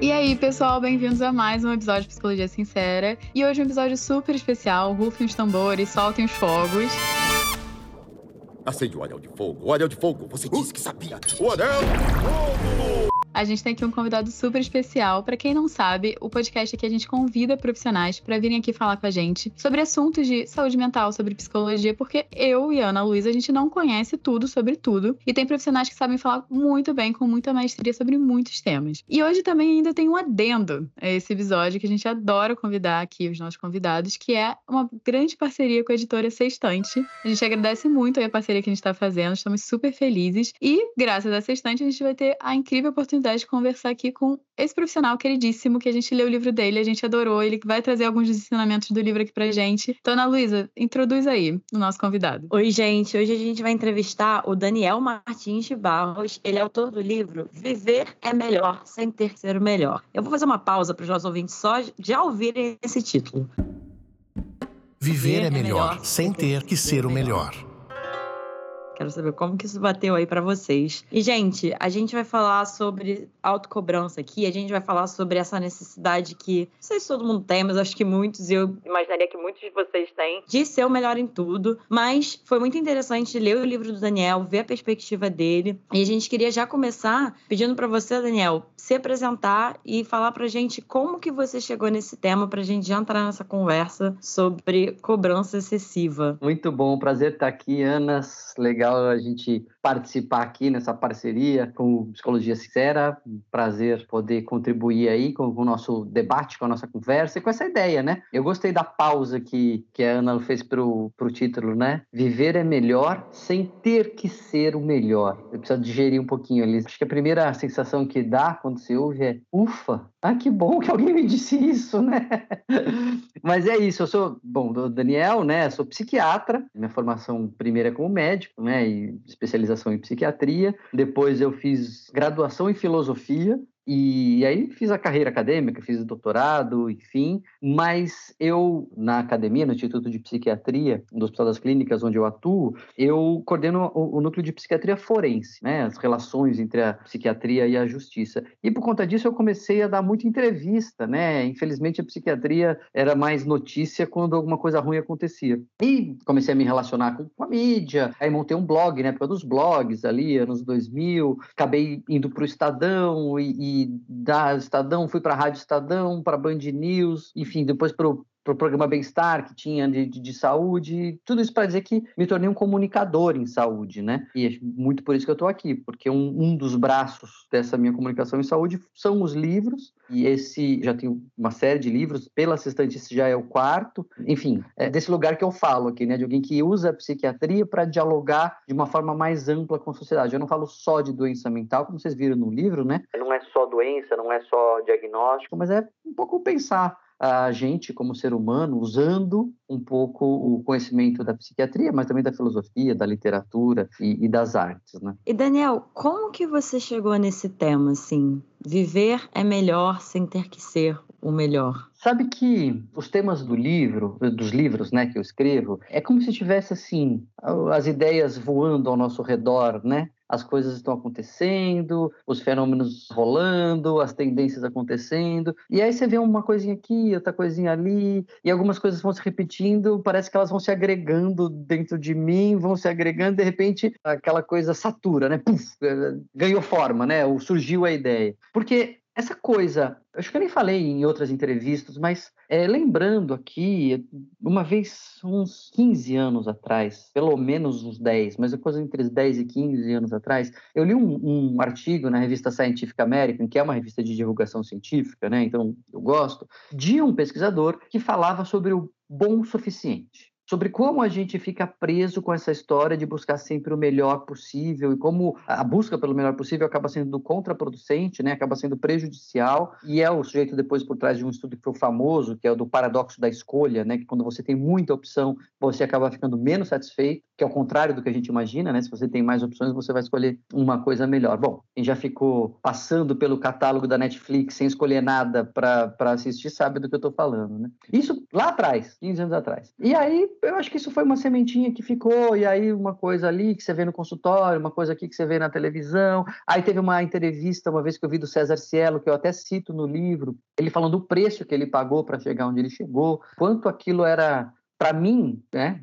E aí, pessoal, bem-vindos a mais um episódio de Psicologia Sincera. E hoje é um episódio super especial. Rufem os tambores, soltem os fogos. Acende o anel de fogo. O anel de fogo. Você disse que sabia. O anel de fogo. A gente tem aqui um convidado super especial. Para quem não sabe, o podcast aqui a gente convida profissionais para virem aqui falar com a gente sobre assuntos de saúde mental, sobre psicologia, porque eu e a Ana Luísa a gente não conhece tudo sobre tudo e tem profissionais que sabem falar muito bem, com muita maestria sobre muitos temas. E hoje também ainda tem um adendo a esse episódio que a gente adora convidar aqui os nossos convidados, que é uma grande parceria com a editora Sextante. A gente agradece muito a parceria que a gente está fazendo, estamos super felizes e graças à Sextante a gente vai ter a incrível oportunidade de conversar aqui com esse profissional queridíssimo que a gente leu o livro dele, a gente adorou, ele vai trazer alguns dos ensinamentos do livro aqui pra gente. Então, Ana Luísa, introduz aí o nosso convidado. Oi, gente. Hoje a gente vai entrevistar o Daniel Martins de Barros. Ele é autor do livro Viver é Melhor Sem Ter que Ser o Melhor. Eu vou fazer uma pausa para os nossos ouvintes só já ouvirem esse título. Viver é melhor sem ter que ser o melhor. Quero saber como que isso bateu aí pra vocês. E, gente, a gente vai falar sobre autocobrança aqui, a gente vai falar sobre essa necessidade que, não sei se todo mundo tem, mas acho que muitos, eu imaginaria que muitos de vocês têm, de ser o melhor em tudo. Mas foi muito interessante ler o livro do Daniel, ver a perspectiva dele. E a gente queria já começar pedindo pra você, Daniel, se apresentar e falar pra gente como que você chegou nesse tema, pra gente já entrar nessa conversa sobre cobrança excessiva. Muito bom, prazer estar aqui, Anas. Legal a gente participar aqui nessa parceria com Psicologia Sincera. Um prazer poder contribuir aí com o nosso debate, com a nossa conversa e com essa ideia, né? Eu gostei da pausa que, que a Ana fez pro, pro título, né? Viver é melhor sem ter que ser o melhor. Eu preciso digerir um pouquinho ali. Acho que a primeira sensação que dá quando se ouve é ufa, ah, que bom que alguém me disse isso, né? Mas é isso, eu sou, bom, do Daniel, né? Sou psiquiatra, minha formação primeira é como médico, né? E especialização em psiquiatria. Depois eu fiz graduação em filosofia, e aí fiz a carreira acadêmica, fiz doutorado, enfim, mas eu, na academia, no Instituto de Psiquiatria do Hospital das Clínicas, onde eu atuo, eu coordeno o, o núcleo de psiquiatria forense, né, as relações entre a psiquiatria e a justiça. E por conta disso eu comecei a dar muita entrevista, né, infelizmente a psiquiatria era mais notícia quando alguma coisa ruim acontecia. E comecei a me relacionar com, com a mídia, aí montei um blog, né, época dos blogs ali, anos 2000, acabei indo para o Estadão e, e da Estadão, fui para a Rádio Estadão, para Band News, enfim, depois para o pro programa Bem-Estar que tinha de, de, de, saúde, tudo isso para dizer que me tornei um comunicador em saúde, né? E é muito por isso que eu estou aqui, porque um, um, dos braços dessa minha comunicação em saúde são os livros, e esse já tem uma série de livros, pela assistente esse já é o quarto, enfim, é desse lugar que eu falo aqui, né? De alguém que usa a psiquiatria para dialogar de uma forma mais ampla com a sociedade. Eu não falo só de doença mental, como vocês viram no livro, né? Não é só doença, não é só diagnóstico, mas é um pouco pensar a gente como ser humano usando um pouco o conhecimento da psiquiatria, mas também da filosofia, da literatura e, e, das artes, né? E Daniel, como que você chegou nesse tema, assim? Viver é melhor sem ter que ser o melhor. Sabe que os temas do livro, dos livros, né, que eu escrevo, é como se tivesse assim as ideias voando ao nosso redor, né? As coisas estão acontecendo, os fenômenos rolando, as tendências acontecendo, e aí você vê uma coisinha aqui, outra coisinha ali, e algumas coisas vão se repetindo, parece que elas vão se agregando dentro de mim, vão se agregando, de repente aquela coisa satura, né? Puf, ganhou forma, né? Surgiu a ideia. Porque essa coisa, acho que eu nem falei em outras entrevistas, mas é, lembrando aqui, uma vez, uns 15 anos atrás, pelo menos uns 10, mas depois entre 10 e 15 anos atrás, eu li um, um, artigo na revista Scientific American, que é uma revista de divulgação científica, né? Então eu gosto, de um pesquisador que falava sobre o bom suficiente. Sobre como a gente fica preso com essa história de buscar sempre o melhor possível e como a busca pelo melhor possível acaba sendo contraproducente, né? acaba sendo prejudicial, e é o sujeito depois por trás de um estudo que foi famoso, que é o do paradoxo da escolha, né? que quando você tem muita opção, você acaba ficando menos satisfeito, que é o contrário do que a gente imagina, né? se você tem mais opções, você vai escolher uma coisa melhor. Bom, quem já ficou passando pelo catálogo da Netflix sem escolher nada para assistir sabe do que eu estou falando. Né? Isso lá atrás, 15 anos atrás. E aí eu acho que isso foi uma sementinha que ficou, e aí uma coisa ali que você vê no consultório, uma coisa aqui que você vê na televisão. Aí teve uma entrevista uma vez que eu vi do César Cielo, que eu até cito no livro, ele falando do preço que ele pagou para chegar onde ele chegou, quanto aquilo era para mim, né,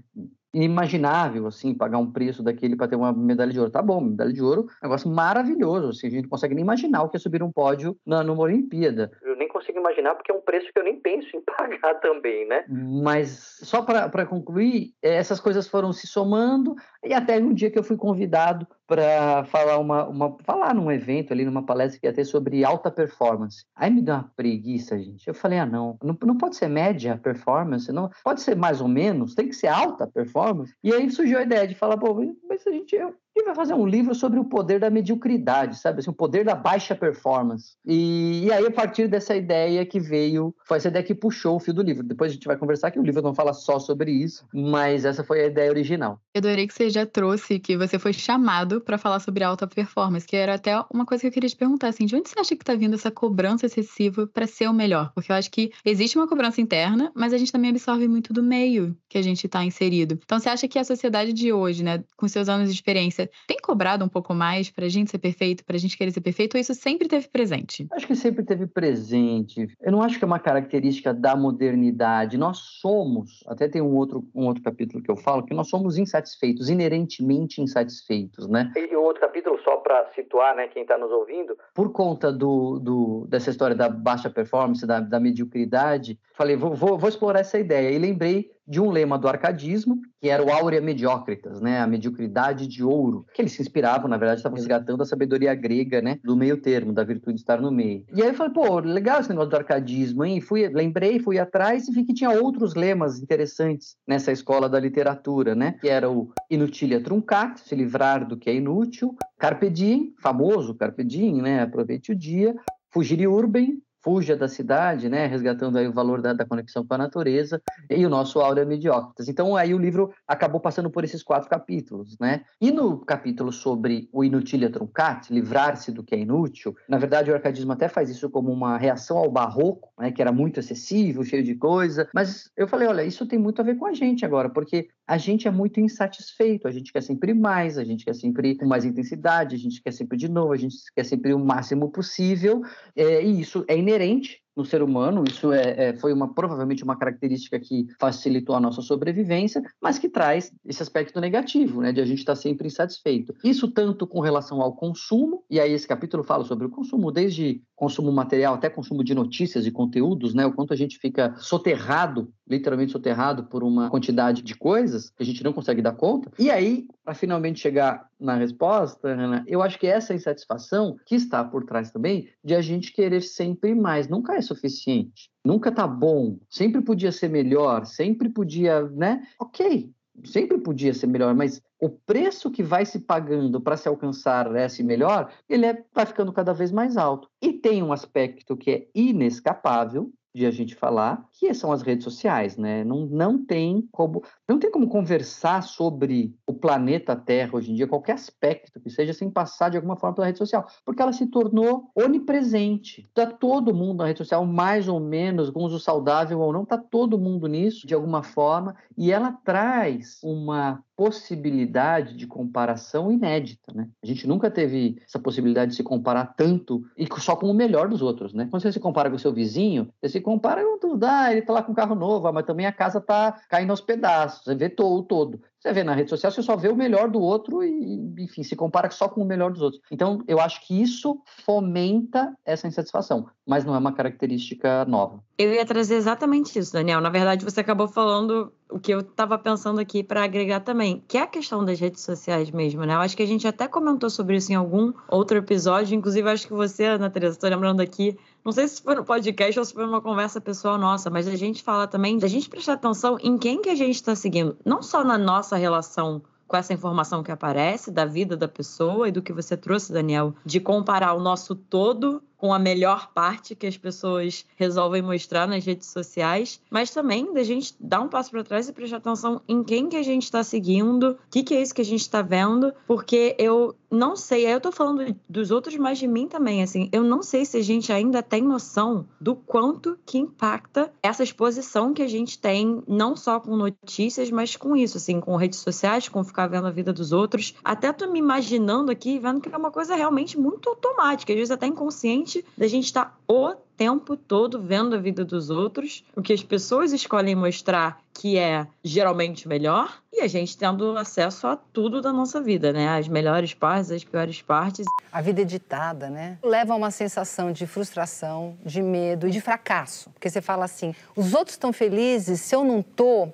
inimaginável, assim, pagar um preço daquele para ter uma medalha de ouro. Tá bom, medalha de ouro, negócio maravilhoso, assim, a gente não consegue nem imaginar o que é subir um pódio na, numa Olimpíada. Eu nem consigo imaginar porque é um preço que eu nem penso em pagar também, né? Mas só para concluir, essas coisas foram se somando e até um dia que eu fui convidado para falar uma, uma falar num evento ali numa palestra que ia ter sobre alta performance. Aí me deu uma preguiça, gente. Eu falei: "Ah, não, não, não pode ser média performance, não pode ser mais ou menos, tem que ser alta performance". E aí surgiu a ideia de falar: "Pô, mas a gente e vai fazer um livro sobre o poder da mediocridade, sabe? Assim, o poder da baixa performance. E, e, aí, a partir dessa ideia que veio, foi essa ideia que puxou o fio do livro. Depois a gente vai conversar que o livro não fala só sobre isso, mas essa foi a ideia original. Eu adorei que você já trouxe que você foi chamado para falar sobre alta performance, que era até uma coisa que eu queria te perguntar, assim, de onde você acha que está vindo essa cobrança excessiva para ser o melhor? Porque eu acho que existe uma cobrança interna, mas a gente também absorve muito do meio que a gente está inserido. Então, você acha que a sociedade de hoje, né, com seus anos de experiência, tem cobrado um pouco mais pra gente ser perfeito, pra gente querer ser perfeito, ou isso sempre teve presente? Acho que sempre teve presente. Eu não acho que é uma característica da modernidade. Nós somos, até tem um outro, um outro capítulo que eu falo, que nós somos insatisfeitos, inerentemente insatisfeitos, né? E o outro capítulo, só para situar, né, quem está nos ouvindo. Por conta do, do, dessa história da baixa performance, da, da mediocridade, falei, vou, vou, vou explorar essa ideia. E lembrei de um lema do arcadismo, que era o aurea mediocritas, né, a mediocridade de ouro, que eles se inspiravam, na verdade, estavam resgatando a sabedoria grega, né, do meio termo, da virtude de estar no meio. E aí eu falei, pô, legal esse negócio do arcadismo, hein? Fui, lembrei, fui atrás e vi que tinha outros lemas interessantes nessa escola da literatura, né, que era o inutilia truncat, se livrar do que é inútil, carpe diem, famoso carpe diem, né, aproveite o dia, fugir urbem, fuja da cidade, né, resgatando aí o valor da, da conexão com a natureza, e o nosso Áurea Mediócritas. Então aí o livro acabou passando por esses quatro capítulos, né? E no capítulo sobre o inutilia truncat, livrar-se do que é inútil, na verdade o arcadismo até faz isso como uma reação ao barroco, né, que era muito excessivo, cheio de coisa, mas eu falei, olha, isso tem muito a ver com a gente agora, porque a gente é muito insatisfeito, a gente quer sempre mais, a gente quer sempre com mais intensidade, a gente quer sempre de novo, a gente quer sempre o máximo possível, é, e isso é inerente inerente no ser humano, isso é, é, foi uma, provavelmente uma característica que facilitou a nossa sobrevivência, mas que traz esse aspecto negativo, né, de a gente estar sempre insatisfeito. Isso tanto com relação ao consumo, e aí esse capítulo fala sobre o consumo, desde consumo material até consumo de notícias e conteúdos, né, o quanto a gente fica soterrado, literalmente soterrado por uma quantidade de coisas que a gente não consegue dar conta. E aí, para finalmente chegar na resposta, Ana, eu acho que essa insatisfação que está por trás também de a gente querer sempre mais, nunca é suficiente. Nunca tá bom, sempre podia ser melhor, sempre podia, né? Ok, sempre podia ser melhor, mas o preço que vai se pagando para se alcançar esse melhor, ele é, vai ficando cada vez mais alto. E tem um aspecto que é inescapável, de a gente falar, que são as redes sociais, né? Não, não tem como não tem como conversar sobre o planeta Terra hoje em dia, qualquer aspecto que seja, sem passar de alguma forma pela rede social, porque ela se tornou onipresente. Está todo mundo na rede social, mais ou menos, com uso saudável ou não, está todo mundo nisso de alguma forma, e ela traz uma possibilidade de comparação inédita, né? A gente nunca teve essa possibilidade de se comparar tanto e só com o melhor dos outros, né? Quando você se compara com o seu vizinho, você se compara com tudo, ah, ele tá lá com um carro novo, ah, mas também a casa tá caindo aos pedaços, você vê todo, todo. Você vê na rede social, você só vê o melhor do outro e, enfim, se compara só com o melhor dos outros. Então, eu acho que isso fomenta essa insatisfação, mas não é uma característica nova. Eu ia trazer exatamente isso, Daniel. Na verdade, você acabou falando o que eu estava pensando aqui para agregar também, que é a questão das redes sociais mesmo, né? Eu acho que a gente até comentou sobre isso em algum outro episódio, inclusive acho que você, Ana Teresa, estou lembrando aqui Não sei se foi no podcast ou se foi numa conversa pessoal nossa, mas a gente fala também da gente prestar atenção em quem que a gente está seguindo. Não só na nossa relação com essa informação que aparece da vida da pessoa e do que você trouxe, Daniel, de comparar o nosso todo com a melhor parte que as pessoas resolvem mostrar nas redes sociais, mas também da gente dar um passo para trás e prestar atenção em quem que a gente está seguindo, o que, que é isso que a gente está vendo, porque eu não sei, aí eu tô falando dos outros, mas de mim também, assim, eu não sei se a gente ainda tem noção do quanto que impacta essa exposição que a gente tem, não só com notícias, mas com isso, assim, com redes sociais, com ficar vendo a vida dos outros. Até tô me imaginando aqui, vendo que é uma coisa realmente muito automática, às vezes até inconsciente, da gente estar tá o tempo todo vendo a vida dos outros, o que as pessoas escolhem mostrar que é geralmente melhor, e a gente tendo acesso a tudo da nossa vida, né? As melhores partes, as piores partes. A vida editada, né? Leva a uma sensação de frustração, de medo e de fracasso. Porque você fala assim: os outros estão felizes, se eu não tô,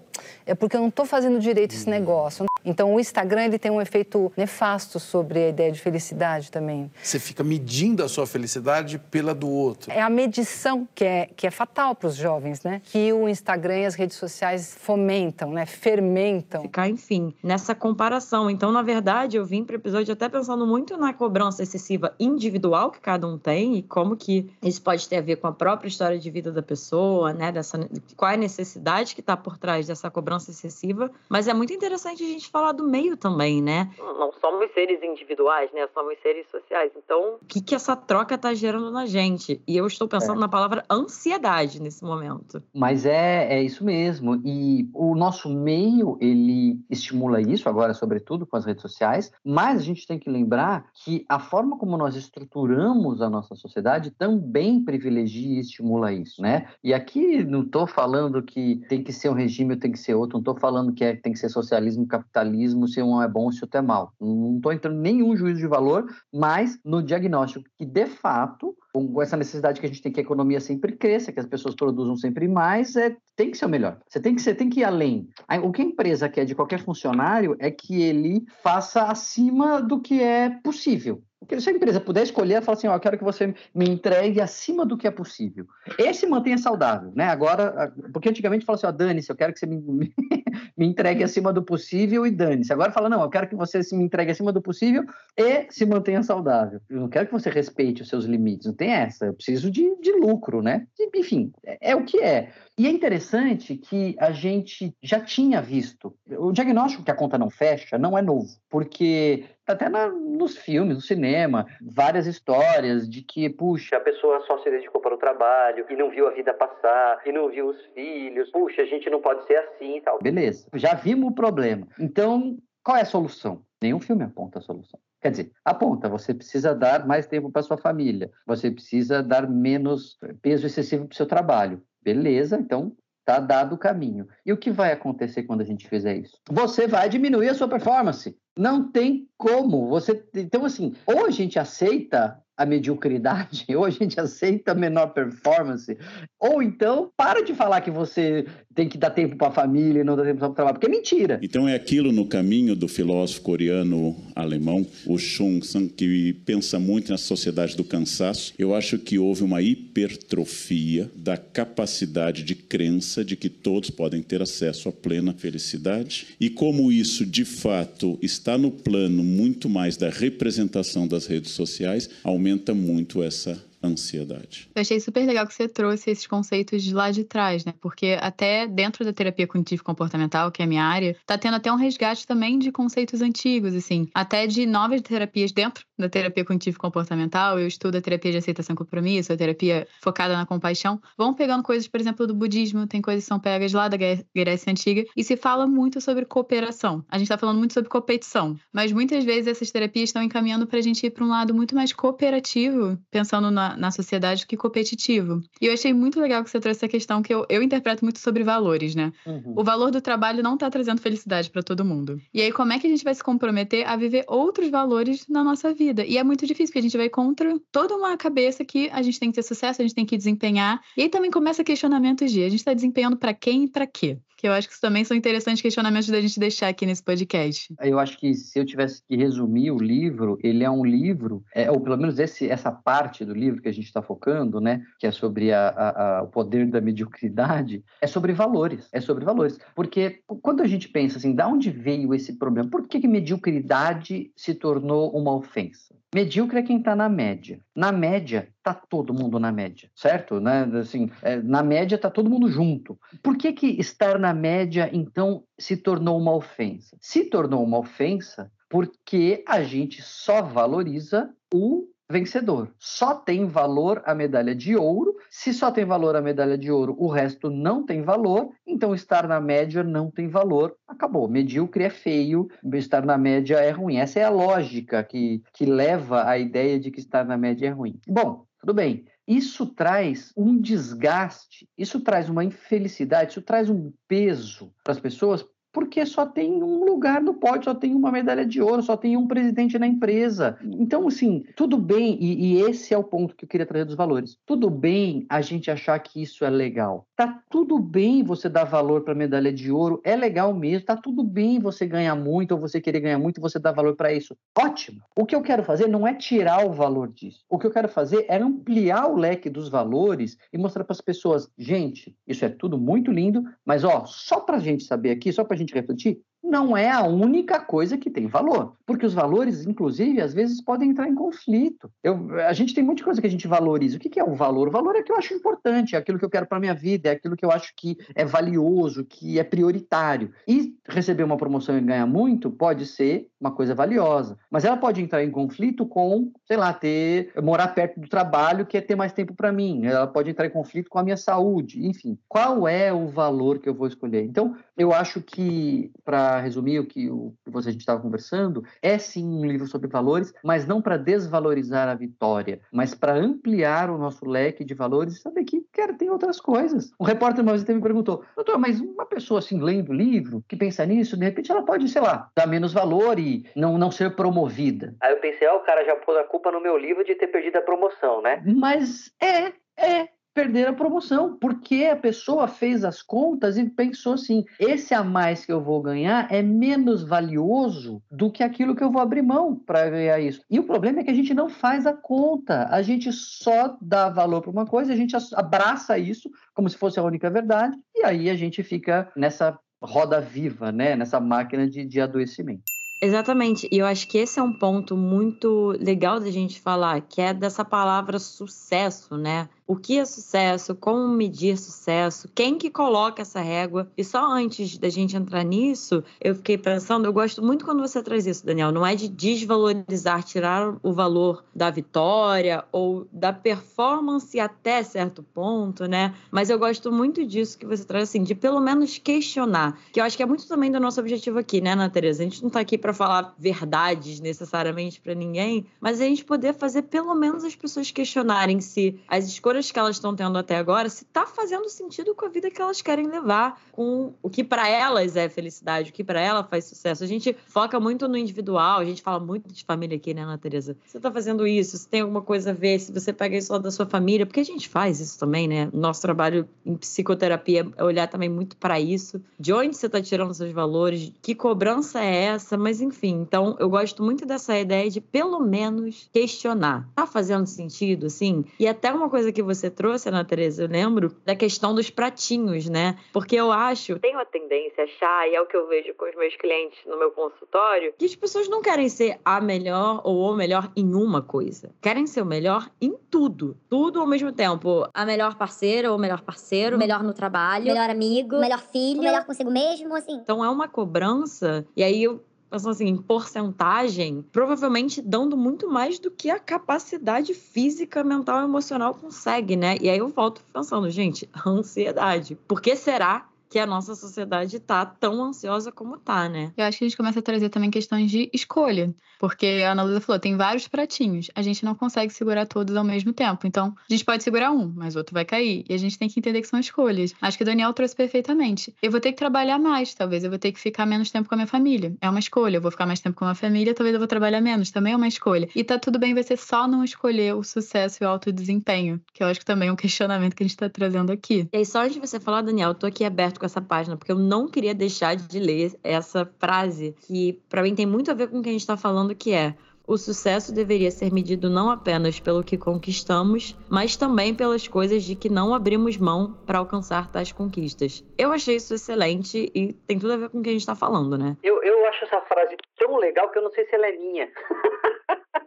é porque eu não tô fazendo direito esse negócio. Então, o Instagram ele tem um efeito nefasto sobre a ideia de felicidade também. Você fica medindo a sua felicidade pela do outro. É a medição que é, que é fatal para os jovens, né? Que o Instagram e as redes sociais fomentam, né? Fermentam. Ficar, enfim, nessa comparação. Então, na verdade, eu vim para o episódio até pensando muito na cobrança excessiva individual que cada um tem e como que isso pode ter a ver com a própria história de vida da pessoa, né? Dessa, qual é a necessidade que está por trás dessa cobrança excessiva. Mas é muito interessante a gente falar do meio também, né? Não somos seres individuais, né? Somos seres sociais. Então. O que, que essa troca tá gerando na gente? E eu estou pensando é. na palavra ansiedade nesse momento. Mas é, é isso mesmo. E o nosso meio, ele estimula isso, agora, sobretudo com as redes sociais, mas a gente tem que lembrar que a forma como nós estruturamos a nossa sociedade também privilegia e estimula isso, né? E aqui não estou falando que tem que ser um regime ou tem que ser outro, não estou falando que é, tem que ser socialismo, capitalismo capitalismo se um é bom se outro é mal. Não estou entrando em nenhum juízo de valor, mas no diagnóstico que, de fato, com essa necessidade que a gente tem que a economia sempre cresça, que as pessoas produzam sempre mais, é, tem que ser o melhor. Você tem que, ser, tem que ir além. O que a empresa quer de qualquer funcionário é que ele faça acima do que é possível. Se a empresa puder escolher, ela fala assim, ó, eu quero que você me entregue acima do que é possível. Esse mantenha saudável, né? Agora, porque antigamente fala assim, ó, dane-se, eu quero que você me, me entregue acima do possível e dane-se. Agora fala, não, eu quero que você se me entregue acima do possível e se mantenha saudável. Eu não quero que você respeite os seus limites, não tem essa. Eu preciso de, de lucro, né? Enfim, é, é o que é. E é interessante que a gente já tinha visto. O diagnóstico que a conta não fecha não é novo, porque até na, nos filmes, no cinema, várias histórias de que, puxa. A pessoa só se dedicou para o trabalho e não viu a vida passar, e não viu os filhos. Puxa, a gente não pode ser assim e tal. Beleza, já vimos o problema. Então, qual é a solução? Nenhum filme aponta a solução. Quer dizer, aponta, você precisa dar mais tempo para sua família, você precisa dar menos peso excessivo para o seu trabalho. Beleza, então tá dado o caminho. E o que vai acontecer quando a gente fizer isso? Você vai diminuir a sua performance. Não tem como. Você então assim, ou a gente aceita a mediocridade, ou a gente aceita menor performance, ou então para de falar que você tem que dar tempo para a família e não dá tempo para o trabalho, porque é mentira. Então é aquilo no caminho do filósofo coreano alemão, o Chung Sang, que pensa muito na sociedade do cansaço. Eu acho que houve uma hipertrofia da capacidade de crença de que todos podem ter acesso à plena felicidade. E como isso de fato está no plano muito mais da representação das redes sociais, aumenta muito essa ansiedade. Eu achei super legal que você trouxe esses conceitos de lá de trás, né? Porque até dentro da terapia cognitivo comportamental, que é a minha área, tá tendo até um resgate também de conceitos antigos, assim, até de novas terapias dentro da terapia cognitivo comportamental. Eu estudo a terapia de aceitação e compromisso, a terapia focada na compaixão. Vão pegando coisas, por exemplo, do budismo, tem coisas que são pegas lá da Grécia Antiga, e se fala muito sobre cooperação. A gente tá falando muito sobre competição, mas muitas vezes essas terapias estão encaminhando pra gente ir para um lado muito mais cooperativo, pensando na na, sociedade que competitivo. E eu achei muito legal que você trouxe essa questão que eu, eu interpreto muito sobre valores, né? Uhum. O valor do trabalho não está trazendo felicidade para todo mundo. E aí, como é que a gente vai se comprometer a viver outros valores na nossa vida? Vida. E é muito difícil, porque a gente vai contra toda uma cabeça que a gente tem que ter sucesso, a gente tem que desempenhar. E aí também começa questionamentos de a gente tá desempenhando para quem e para quê? Que eu acho que isso também são interessantes questionamentos da gente deixar aqui nesse podcast. Eu acho que se eu tivesse que resumir o livro, ele é um livro, é, ou pelo menos esse, essa parte do livro que a gente está focando, né, que é sobre a, a, a, o poder da mediocridade, é sobre valores, é sobre valores. Porque quando a gente pensa assim, da onde veio esse problema? Por que, que mediocridade se tornou uma ofensa? Medíocre é quem está na média. Na média, tá todo mundo na média, certo? Né? Assim, é, na média tá todo mundo junto. Por que, que estar na média, então, se tornou uma ofensa? Se tornou uma ofensa porque a gente só valoriza o vencedor. Só tem valor a medalha de ouro. Se só tem valor a medalha de ouro, o resto não tem valor. Então, estar na média não tem valor. Acabou. Medíocre é feio, estar na média é ruim. Essa é a lógica que, que leva à ideia de que estar na média é ruim. Bom, tudo bem. Isso traz um desgaste, isso traz uma infelicidade, isso traz um peso para as pessoas, porque só tem um lugar no pódio, só tem uma medalha de ouro, só tem um presidente na empresa. Então, assim, tudo bem, e, e, esse é o ponto que eu queria trazer dos valores. Tudo bem a gente achar que isso é legal. Tá tudo bem você dar valor para medalha de ouro, é legal mesmo. Tá tudo bem você ganhar muito ou você querer ganhar muito você dar valor para isso. Ótimo. O que eu quero fazer não é tirar o valor disso. O que eu quero fazer é ampliar o leque dos valores e mostrar para as pessoas, gente, isso é tudo muito lindo, mas ó, só para gente saber aqui, só para gente refletir, não é a única coisa que tem valor. Porque os valores, inclusive, às vezes podem entrar em conflito. Eu, a gente tem muita coisa que a gente valoriza. O que, que é o valor? O valor é que eu acho importante, é aquilo que eu quero para minha vida, é aquilo que eu acho que é valioso, que é prioritário. E receber uma promoção e ganhar muito pode ser uma coisa valiosa. Mas ela pode entrar em conflito com, sei lá, ter morar perto do trabalho, que é ter mais tempo para mim. Ela pode entrar em conflito com a minha saúde. Enfim, qual é o valor que eu vou escolher? Então, eu acho que, para resumir o que, o que você, a gente estava conversando, é sim um livro sobre valores, mas não para desvalorizar a vitória, mas para ampliar o nosso leque de valores e saber que, cara, tem outras coisas. O repórter uma vez até me perguntou, doutor, mas uma pessoa assim, lendo o livro, que pensa nisso, de repente ela pode, sei lá, dar menos valor e não, não ser promovida. Aí eu pensei, ah, o cara já pôs a culpa no meu livro de ter perdido a promoção, né? Mas é, é, perder a promoção, porque a pessoa fez as contas e pensou assim: esse a mais que eu vou ganhar é menos valioso do que aquilo que eu vou abrir mão para ganhar isso. E o problema é que a gente não faz a conta, a gente só dá valor para uma coisa, a gente abraça isso como se fosse a única verdade, e aí a gente fica nessa roda viva, né? nessa máquina de, de adoecimento. Exatamente. E eu acho que esse é um ponto muito legal da gente falar, que é dessa palavra sucesso, né? O que é sucesso, como medir sucesso, quem que coloca essa régua. E só antes da gente entrar nisso, eu fiquei pensando, eu gosto muito quando você traz isso, Daniel, não é de desvalorizar, tirar o valor da vitória ou da performance até certo ponto, né? Mas eu gosto muito disso que você traz assim, de pelo menos questionar, que eu acho que é muito também do nosso objetivo aqui, né, Ana? A gente não tá aqui para falar verdades necessariamente para ninguém, mas a gente poder fazer pelo menos as pessoas questionarem se as escolhas escolhas que elas estão tendo até agora, se está fazendo sentido com a vida que elas querem levar, com o que para elas é felicidade, o que para ela faz sucesso. A gente foca muito no individual, a gente fala muito de família aqui, né, Ana? Você está fazendo isso, se tem alguma coisa a ver, se você pega isso lá da sua família, porque a gente faz isso também, né? Nosso trabalho em psicoterapia é olhar também muito para isso, de onde você está tirando seus valores, que cobrança é essa, mas enfim. Então, eu gosto muito dessa ideia de pelo menos questionar. Tá fazendo sentido, assim? E até uma coisa que você trouxe, Ana Teresa, eu lembro da questão dos pratinhos, né? Porque eu acho, tenho a tendência a achar, e é o que eu vejo com os meus clientes no meu consultório, que as pessoas não querem ser a melhor ou o melhor em uma coisa. Querem ser o melhor em tudo. Tudo ao mesmo tempo. A melhor parceira ou o melhor parceiro. Melhor no trabalho. Melhor amigo. Melhor filho. Melhor consigo mesmo, assim. Então é uma cobrança. E aí eu pensando assim, em porcentagem, provavelmente dando muito mais do que a capacidade física, mental e emocional consegue, né? E aí eu volto pensando, gente, ansiedade. Por que será que a nossa sociedade tá tão ansiosa como tá, né? Eu acho que a gente começa a trazer também questões de escolha, porque a Ana Luísa falou, tem vários pratinhos, a gente não consegue segurar todos ao mesmo tempo. Então, a gente pode segurar um, mas outro vai cair, e a gente tem que entender que são escolhas. Acho que o Daniel trouxe perfeitamente. Eu vou ter que trabalhar mais, talvez eu vou ter que ficar menos tempo com a minha família. É uma escolha. Eu vou ficar mais tempo com a minha família, talvez eu vou trabalhar menos, também é uma escolha. E tá tudo bem, ser só não escolher o sucesso e o alto desempenho, que eu acho que também é um questionamento que a gente tá trazendo aqui. E aí, só antes de você falar, Daniel, eu tô aqui aberto com essa página, porque eu não queria deixar de ler essa frase, que para mim tem muito a ver com o que a gente tá falando, que é o sucesso deveria ser medido não apenas pelo que conquistamos, mas também pelas coisas de que não abrimos mão para alcançar tais conquistas. Eu achei isso excelente e tem tudo a ver com o que a gente está falando, né? Eu, eu acho essa frase tão legal que eu não sei se ela é minha.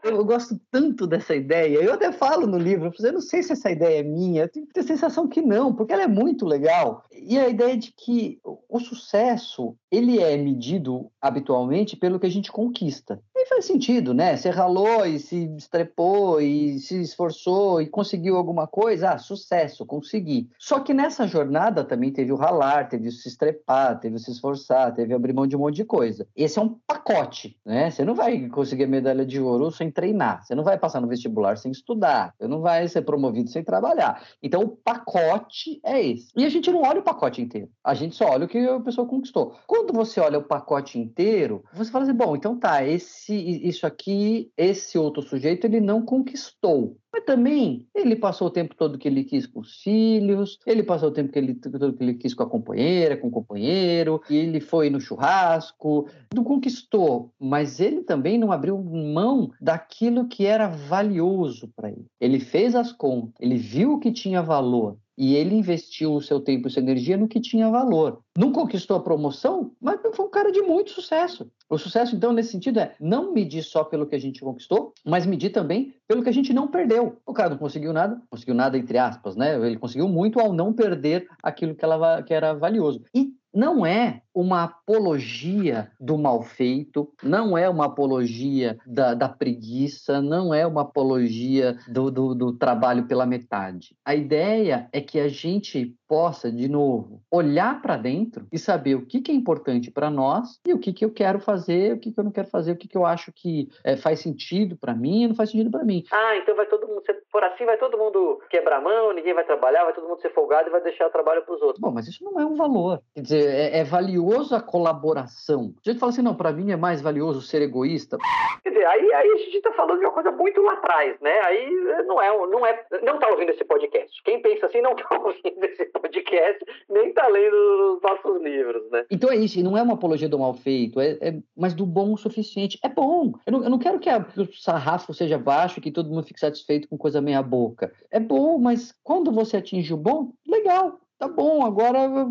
Eu gosto tanto dessa ideia. Eu até falo no livro, eu não sei se essa ideia é minha, eu tenho a sensação que não, porque ela é muito legal. E a ideia de que o sucesso, ele é medido habitualmente pelo que a gente conquista. E faz sentido, né? Você ralou e se estrepou e se esforçou e conseguiu alguma coisa, ah, sucesso, consegui. Só que nessa jornada também teve o ralar, teve o se estrepar, teve o se esforçar, teve abrir mão de um monte de coisa. Esse é um pacote, né? Você não vai conseguir a medalha de ouro sem treinar, você não vai passar no vestibular sem estudar, você não vai ser promovido sem trabalhar. Então o pacote é esse. E a gente não olha o pacote inteiro, a gente só olha o que a pessoa conquistou. Quando você olha o pacote inteiro, você fala assim, bom, então tá, esse, isso aqui, esse outro sujeito, ele não conquistou. Mas também ele passou o tempo todo que ele quis com os filhos, ele passou o tempo que ele, todo que ele quis com a companheira, com o companheiro, e ele foi no churrasco, não conquistou, mas ele também não abriu mão daquilo que era valioso para ele. Ele fez as contas, ele viu o que tinha valor, e ele investiu o seu tempo e sua energia no que tinha valor. Não conquistou a promoção, mas foi um cara de muito sucesso. O sucesso, então, nesse sentido, é não medir só pelo que a gente conquistou, mas medir também pelo que a gente não perdeu. O cara não conseguiu nada, conseguiu nada entre aspas, né? Ele conseguiu muito ao não perder aquilo que, ela, que era valioso. E não é uma apologia do mal feito, não é uma apologia da, da preguiça, não é uma apologia do, do, do, trabalho pela metade. A ideia é que a gente possa, de novo, olhar para dentro e saber o que, que é importante para nós e o que, que eu quero fazer, o que, que eu não quero fazer, o que, que eu acho que é, faz sentido para mim e não faz sentido para mim. Ah, então vai todo mundo, se for assim, vai todo mundo quebrar a mão, ninguém vai trabalhar, vai todo mundo ser folgado e vai deixar o trabalho para os outros. Bom, mas isso não é um valor. Quer dizer, é, é valioso a colaboração. A gente fala assim, não, para mim é mais valioso ser egoísta. Quer dizer, aí, aí a gente está falando de uma coisa muito lá atrás, né? Aí não é, não é, não tá ouvindo esse podcast. Quem pensa assim não tá ouvindo esse podcast, nem tá lendo os nossos livros, né? Então é isso, não é uma apologia do mal feito, é, é mas do bom o suficiente. É bom. Eu não, eu não quero que, a, que o sarrafo seja baixo, que todo mundo fique satisfeito com coisa meia boca. É bom, mas quando você atinge o bom, legal, tá bom, agora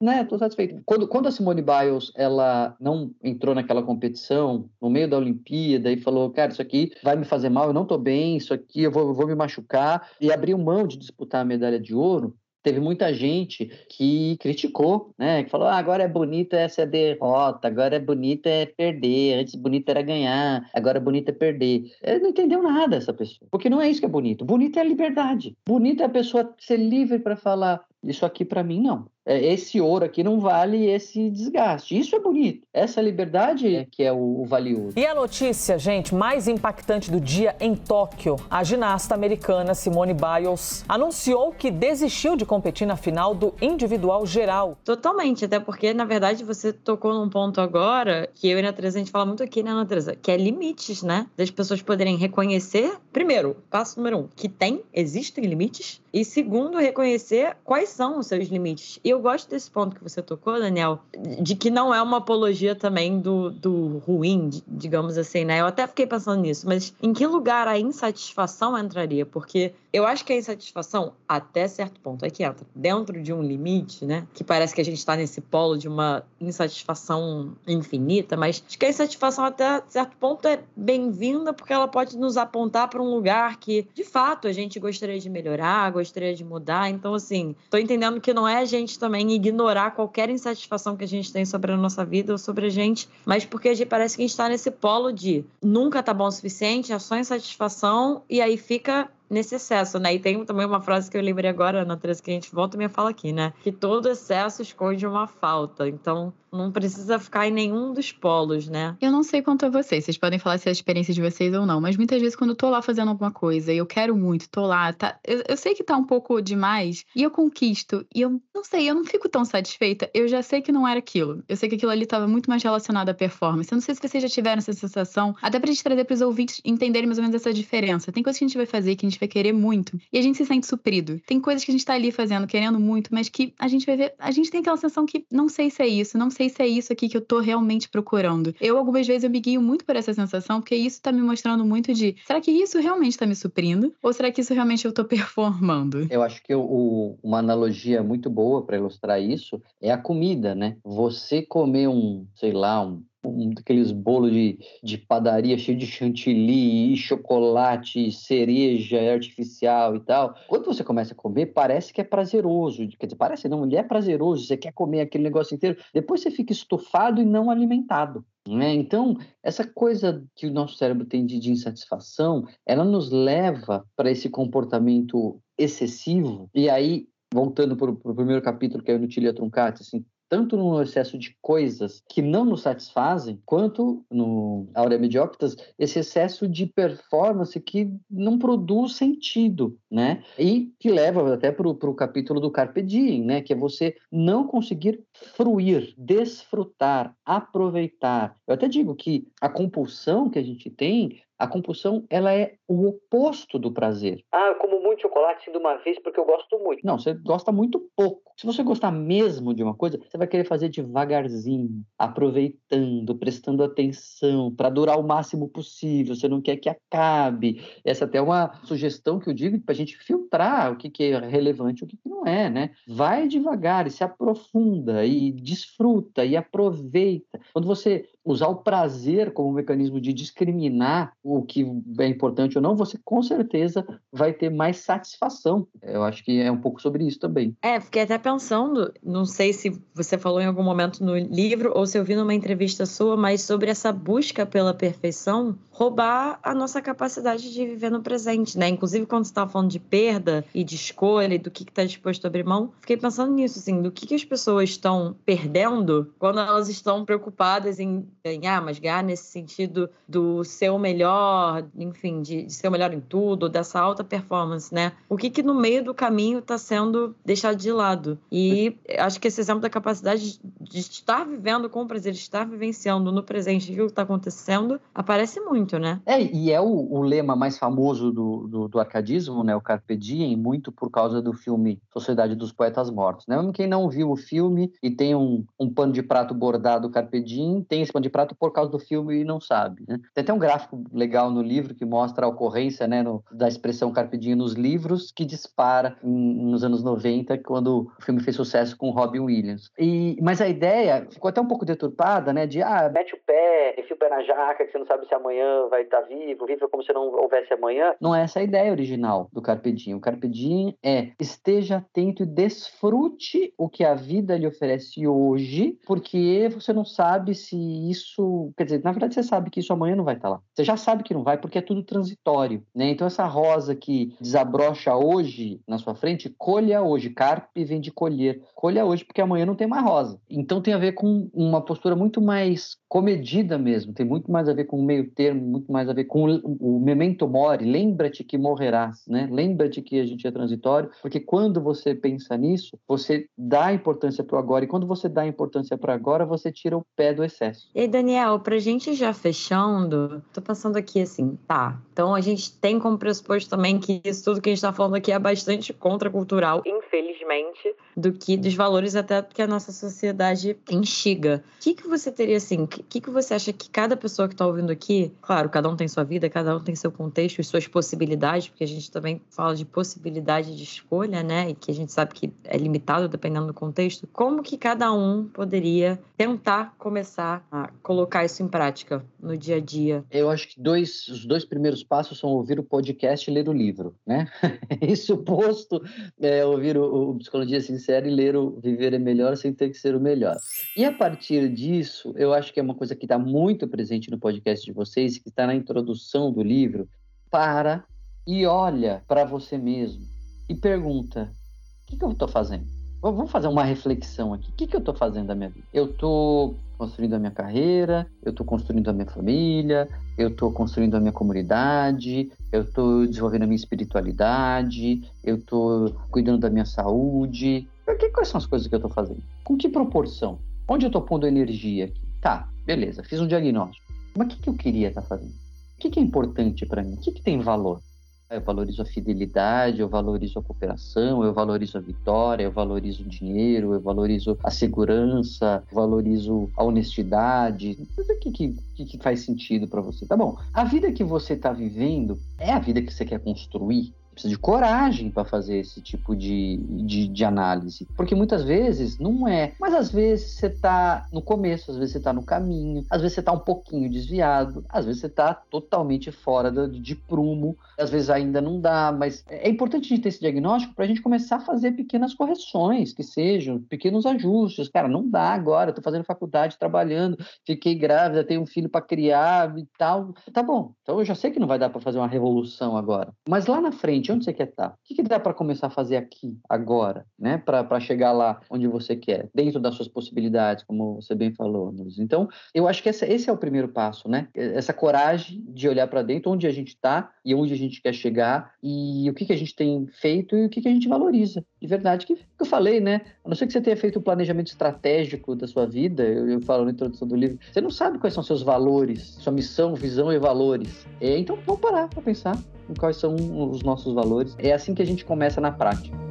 né, tô satisfeito. Quando, quando a Simone Biles, ela não entrou naquela competição, no meio da Olimpíada, e falou, cara, isso aqui vai me fazer mal, eu não tô bem, isso aqui eu vou, vou me machucar, e abriu mão de disputar a medalha de ouro, teve muita gente que criticou, né? Que falou: ah, agora é bonito essa é derrota, agora é bonito é perder, antes bonito era ganhar, agora bonito é perder. Ele não entendeu nada essa pessoa, porque não é isso que é bonito. Bonito é a liberdade. Bonito é a pessoa ser livre para falar: isso aqui para mim não. É, esse ouro aqui não vale esse desgaste. Isso é bonito. Essa liberdade é que é o, o valioso. E a notícia, gente, mais impactante do dia em Tóquio. A ginasta americana Simone Biles anunciou que desistiu de competir na final do individual geral. Totalmente, até porque, na verdade, você tocou num ponto agora que eu e a Ana Teresa, a gente fala muito aqui, né, Ana Teresa? Que é limites, né? Das pessoas poderem reconhecer, primeiro, passo número um, que tem, existem limites. E segundo, reconhecer quais são os seus limites. E eu gosto desse ponto que você tocou, Daniel, de que não é uma apologia também do, do ruim, digamos assim, né? Eu até fiquei pensando nisso, mas em que lugar a insatisfação entraria? Porque eu acho que a insatisfação, até certo ponto, é que entra dentro de um limite, né? Que parece que a gente está nesse polo de uma insatisfação infinita, mas acho que a insatisfação, até certo ponto, é bem-vinda porque ela pode nos apontar para um lugar que, de fato, a gente gostaria de melhorar, gostaria de mudar. Então, assim, tô entendendo que não é a gente também ignorar qualquer insatisfação que a gente tem sobre a nossa vida ou sobre a gente, mas porque a gente parece que a gente está nesse polo de nunca tá bom o suficiente, é só insatisfação, e aí fica nesse excesso, né? E tem também uma frase que eu lembrei agora, na Teresa, que a gente volta e me fala aqui, né? Que todo excesso esconde uma falta. Então, não precisa ficar em nenhum dos polos, né? Eu não sei quanto a vocês, vocês podem falar se é a experiência de vocês ou não, mas muitas vezes quando eu tô lá fazendo alguma coisa e eu quero muito, tô lá, tá, eu, eu, sei que tá um pouco demais e eu conquisto e eu não sei, eu não fico tão satisfeita, eu já sei que não era aquilo. Eu sei que aquilo ali tava muito mais relacionado à performance. Eu não sei se vocês já tiveram essa sensação, até pra gente trazer pros ouvintes entenderem mais ou menos essa diferença. Tem coisas que a gente vai fazer que a gente vai querer muito e a gente se sente suprido. Tem coisas que a gente tá ali fazendo, querendo muito, mas que a gente vai ver, a gente tem aquela sensação que não sei se é isso, não sei se é isso aqui que eu tô realmente procurando. Eu, algumas vezes, eu me guio muito por essa sensação, porque isso tá me mostrando muito de, será que isso realmente tá me suprindo? Ou será que isso realmente eu tô performando? Eu acho que o, uma analogia muito boa para ilustrar isso é a comida, né? Você comer um, sei lá, um um daqueles bolos de, de padaria cheio de chantilly, e chocolate, cereja artificial e tal. Quando você começa a comer, parece que é prazeroso. Quer dizer, parece não, ele é prazeroso, você quer comer aquele negócio inteiro. Depois você fica estufado e não alimentado. Né? Então, essa coisa que o nosso cérebro tem de, de insatisfação, ela nos leva para esse comportamento excessivo. E aí, voltando para o primeiro capítulo, que é o Nutilia Truncati, assim, tanto no excesso de coisas que não nos satisfazem, quanto no Aurea Mediocritas, esse excesso de performance que não produz sentido, né? E que leva até para o capítulo do Carpe Diem, né? Que é você não conseguir fruir, desfrutar, aproveitar. Eu até digo que a compulsão que a gente tem a compulsão, ela é o oposto do prazer. Ah, eu como muito chocolate de uma vez porque eu gosto muito. Não, você gosta muito pouco. Se você gostar mesmo de uma coisa, você vai querer fazer devagarzinho, aproveitando, prestando atenção, para durar o máximo possível. Você não quer que acabe. Essa até é uma sugestão que eu digo para a gente filtrar o que, que é relevante e o que, que não é, né? Vai devagar e se aprofunda e desfruta e aproveita. Quando você usar o prazer como mecanismo de discriminar o que é importante ou não, você com certeza vai ter mais satisfação. Eu acho que é um pouco sobre isso também. É, fiquei até pensando, não sei se você falou em algum momento no livro ou se eu vi numa entrevista sua, mas sobre essa busca pela perfeição roubar a nossa capacidade de viver no presente, né? Inclusive quando você estava falando de perda e de escolha e do que está disposto a abrir mão, fiquei pensando nisso, assim, do que, que as pessoas estão perdendo quando elas estão preocupadas em ganhar, mas ganhar nesse sentido do ser o melhor, enfim, de, de ser o melhor em tudo, dessa alta performance, né? O que que no meio do caminho está sendo deixado de lado? E acho que esse exemplo da capacidade de estar vivendo com prazer, de estar vivenciando no presente aquilo que está acontecendo, aparece muito, né? É, e é o, o lema mais famoso do, do, do, arcadismo, né? O Carpe Diem, muito por causa do filme Sociedade dos Poetas Mortos, né? Quem não viu o filme e tem um, um pano de prato bordado Carpe Diem, tem esse pano de prato por causa do filme e não sabe, né? Tem até um gráfico legal no livro que mostra a ocorrência, né, no, da expressão Carpe Diem nos livros, que dispara em, nos anos 90, quando o filme fez sucesso com Robin Williams. E, mas a ideia ficou até um pouco deturpada, né, de, ah... Mete o pé, enfia o pé na jaca, que você não sabe se amanhã vai estar vivo, viva como se não houvesse amanhã. Não é essa a ideia original do Carpe Diem. O Carpe Diem é esteja atento e desfrute o que a vida lhe oferece hoje, porque você não sabe se isso. Quer dizer, na verdade, você sabe que isso amanhã não vai estar lá. Você já sabe que não vai, porque é tudo transitório. Né? Então, essa rosa que desabrocha hoje na sua frente, colha hoje. Carpe vem de colher. Colha hoje, porque amanhã não tem mais rosa. Então, tem a ver com uma postura muito mais comedida mesmo. Tem muito mais a ver com o meio termo, muito mais a ver com o, memento mori. Lembra-te que morrerás. Né? Lembra-te que a gente é transitório, porque quando você pensa nisso, você dá importância para o agora. E quando você dá importância para agora, você tira o pé do excesso. E Daniel, pra gente já fechando, tô pensando aqui assim, tá. Então a gente tem como pressuposto também que isso tudo que a gente tá falando aqui é bastante contracultural, infelizmente, do que dos valores até que a nossa sociedade instiga. O que, que você teria assim? O que, que você acha que cada pessoa que tá ouvindo aqui, claro, cada um tem sua vida, cada um tem seu contexto e suas possibilidades, porque a gente também fala de possibilidade de escolha, né? E que a gente sabe que é limitado dependendo do contexto. Como que cada um poderia tentar começar a colocar isso em prática no dia a dia? Eu acho que dois, os dois primeiros passos são ouvir o podcast e ler o livro, né? Isso posto, é, ouvir o, o Psicologia Sincera e ler o Viver é Melhor sem ter que ser o melhor. E a partir disso, eu acho que é uma coisa que está muito presente no podcast de vocês, que está na introdução do livro, para e olha para você mesmo e pergunta: o que, que eu estou fazendo? Vamos fazer uma reflexão aqui. O que, que eu estou fazendo da minha vida? Eu estou construindo a minha carreira, eu estou construindo a minha família, eu estou construindo a minha comunidade, eu estou desenvolvendo a minha espiritualidade, eu estou cuidando da minha saúde. Que, quais são as coisas que eu estou fazendo? Com que proporção? Onde eu estou pondo energia aqui? Tá, beleza, fiz um diagnóstico. Mas o que, que eu queria estar tá fazendo? O que, que é importante para mim? O que, que tem valor? Eu valorizo a fidelidade, eu valorizo a cooperação, eu valorizo a vitória, eu valorizo o dinheiro, eu valorizo a segurança, eu valorizo a honestidade. O que, que, que faz sentido para você? Tá bom. A vida que você está vivendo é a vida que você quer construir? Precisa de coragem para fazer esse tipo de, de, de, análise. Porque muitas vezes não é, mas às vezes você está no começo, às vezes você está no caminho, às vezes você está um pouquinho desviado, às vezes você está totalmente fora de, de prumo, às vezes ainda não dá, mas é importante ter esse diagnóstico para a gente começar a fazer pequenas correções, que sejam pequenos ajustes. Cara, não dá agora, estou fazendo faculdade, trabalhando, fiquei grávida, tenho um filho para criar e tal. Tá bom, então eu já sei que não vai dar para fazer uma revolução agora, mas lá na frente, onde você quer estar? O que, que dá para começar a fazer aqui, agora, né? Para chegar lá onde você quer, dentro das suas possibilidades, como você bem falou, Luz. Então, eu acho que essa, esse é o primeiro passo, né? Essa coragem de olhar para dentro, onde a gente está e onde a gente quer chegar e o que, que a gente tem feito e o que, que a gente valoriza, de verdade. Que, que eu falei, né? A não ser que você tenha feito um planejamento estratégico da sua vida, eu, eu falo na introdução do livro, você não sabe quais são seus valores, sua missão, visão e valores. É, então, vamos parar para pensar quais são os nossos valores. É assim que a gente começa na prática.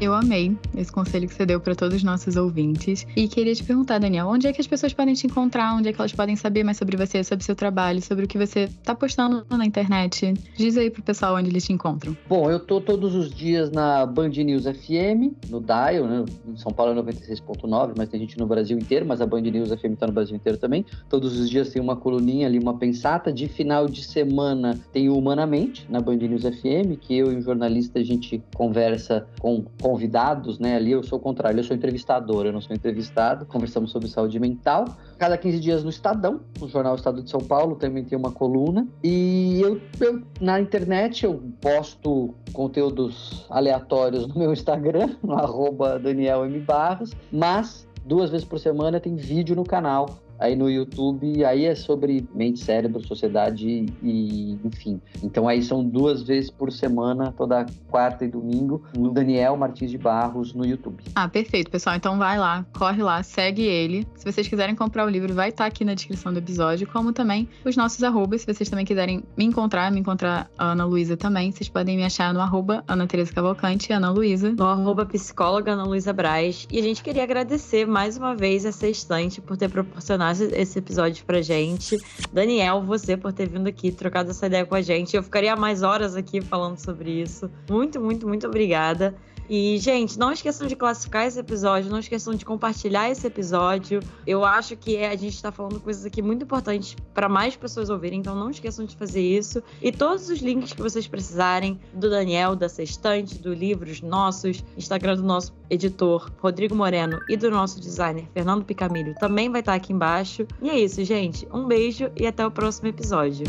Eu amei esse conselho que você deu para todos os nossos ouvintes. E queria te perguntar, Daniel, onde é que as pessoas podem te encontrar? Onde é que elas podem saber mais sobre você, sobre o seu trabalho, sobre o que você tá postando na internet? Diz aí pro pessoal onde eles te encontram. Bom, eu tô todos os dias na Band News FM, no Dial, né? Em São Paulo é 96.9, mas tem gente no Brasil inteiro, mas a Band News FM tá no Brasil inteiro também. Todos os dias tem uma coluninha ali, uma pensata. De final de semana tem o Humanamente, na Band News FM, que eu e um jornalista a gente conversa com convidados, né? Ali eu sou o contrário, eu sou entrevistador, eu não sou entrevistado. Conversamos sobre saúde mental. Cada 15 dias no Estadão, no jornal Estado de São Paulo, também tem uma coluna. E eu, eu na internet eu posto conteúdos aleatórios no meu Instagram, no arroba Daniel M. Barros, mas duas vezes por semana tem vídeo no canal aí no YouTube, aí é sobre mente, cérebro, sociedade e enfim. Então aí são duas vezes por semana, toda quarta e domingo, no Daniel Martins de Barros no YouTube. Ah, perfeito, pessoal. Então vai lá, corre lá, segue ele. Se vocês quiserem comprar o livro, vai estar tá aqui na descrição do episódio, como também os nossos arrobas. Se vocês também quiserem me encontrar, me encontrar a Ana Luísa também, vocês podem me achar no arroba Ana Teresa Cavalcante, Ana Luísa. No arroba psicóloga Ana Luísa Braz. E a gente queria agradecer mais uma vez essa estante por ter proporcionado esse episódio pra gente. Daniel, você por ter vindo aqui, trocado essa ideia com a gente. Eu ficaria mais horas aqui falando sobre isso. Muito, muito, muito obrigada. E, gente, não esqueçam de classificar esse episódio, não esqueçam de compartilhar esse episódio. Eu acho que a gente está falando coisas aqui muito importantes para mais pessoas ouvirem, então não esqueçam de fazer isso. E todos os links que vocês precisarem do Daniel, da Sextante, do livros nossos, Instagram do nosso editor Rodrigo Moreno e do nosso designer Fernando Picamilho também vai estar aqui embaixo. E é isso, gente. Um beijo e até o próximo episódio.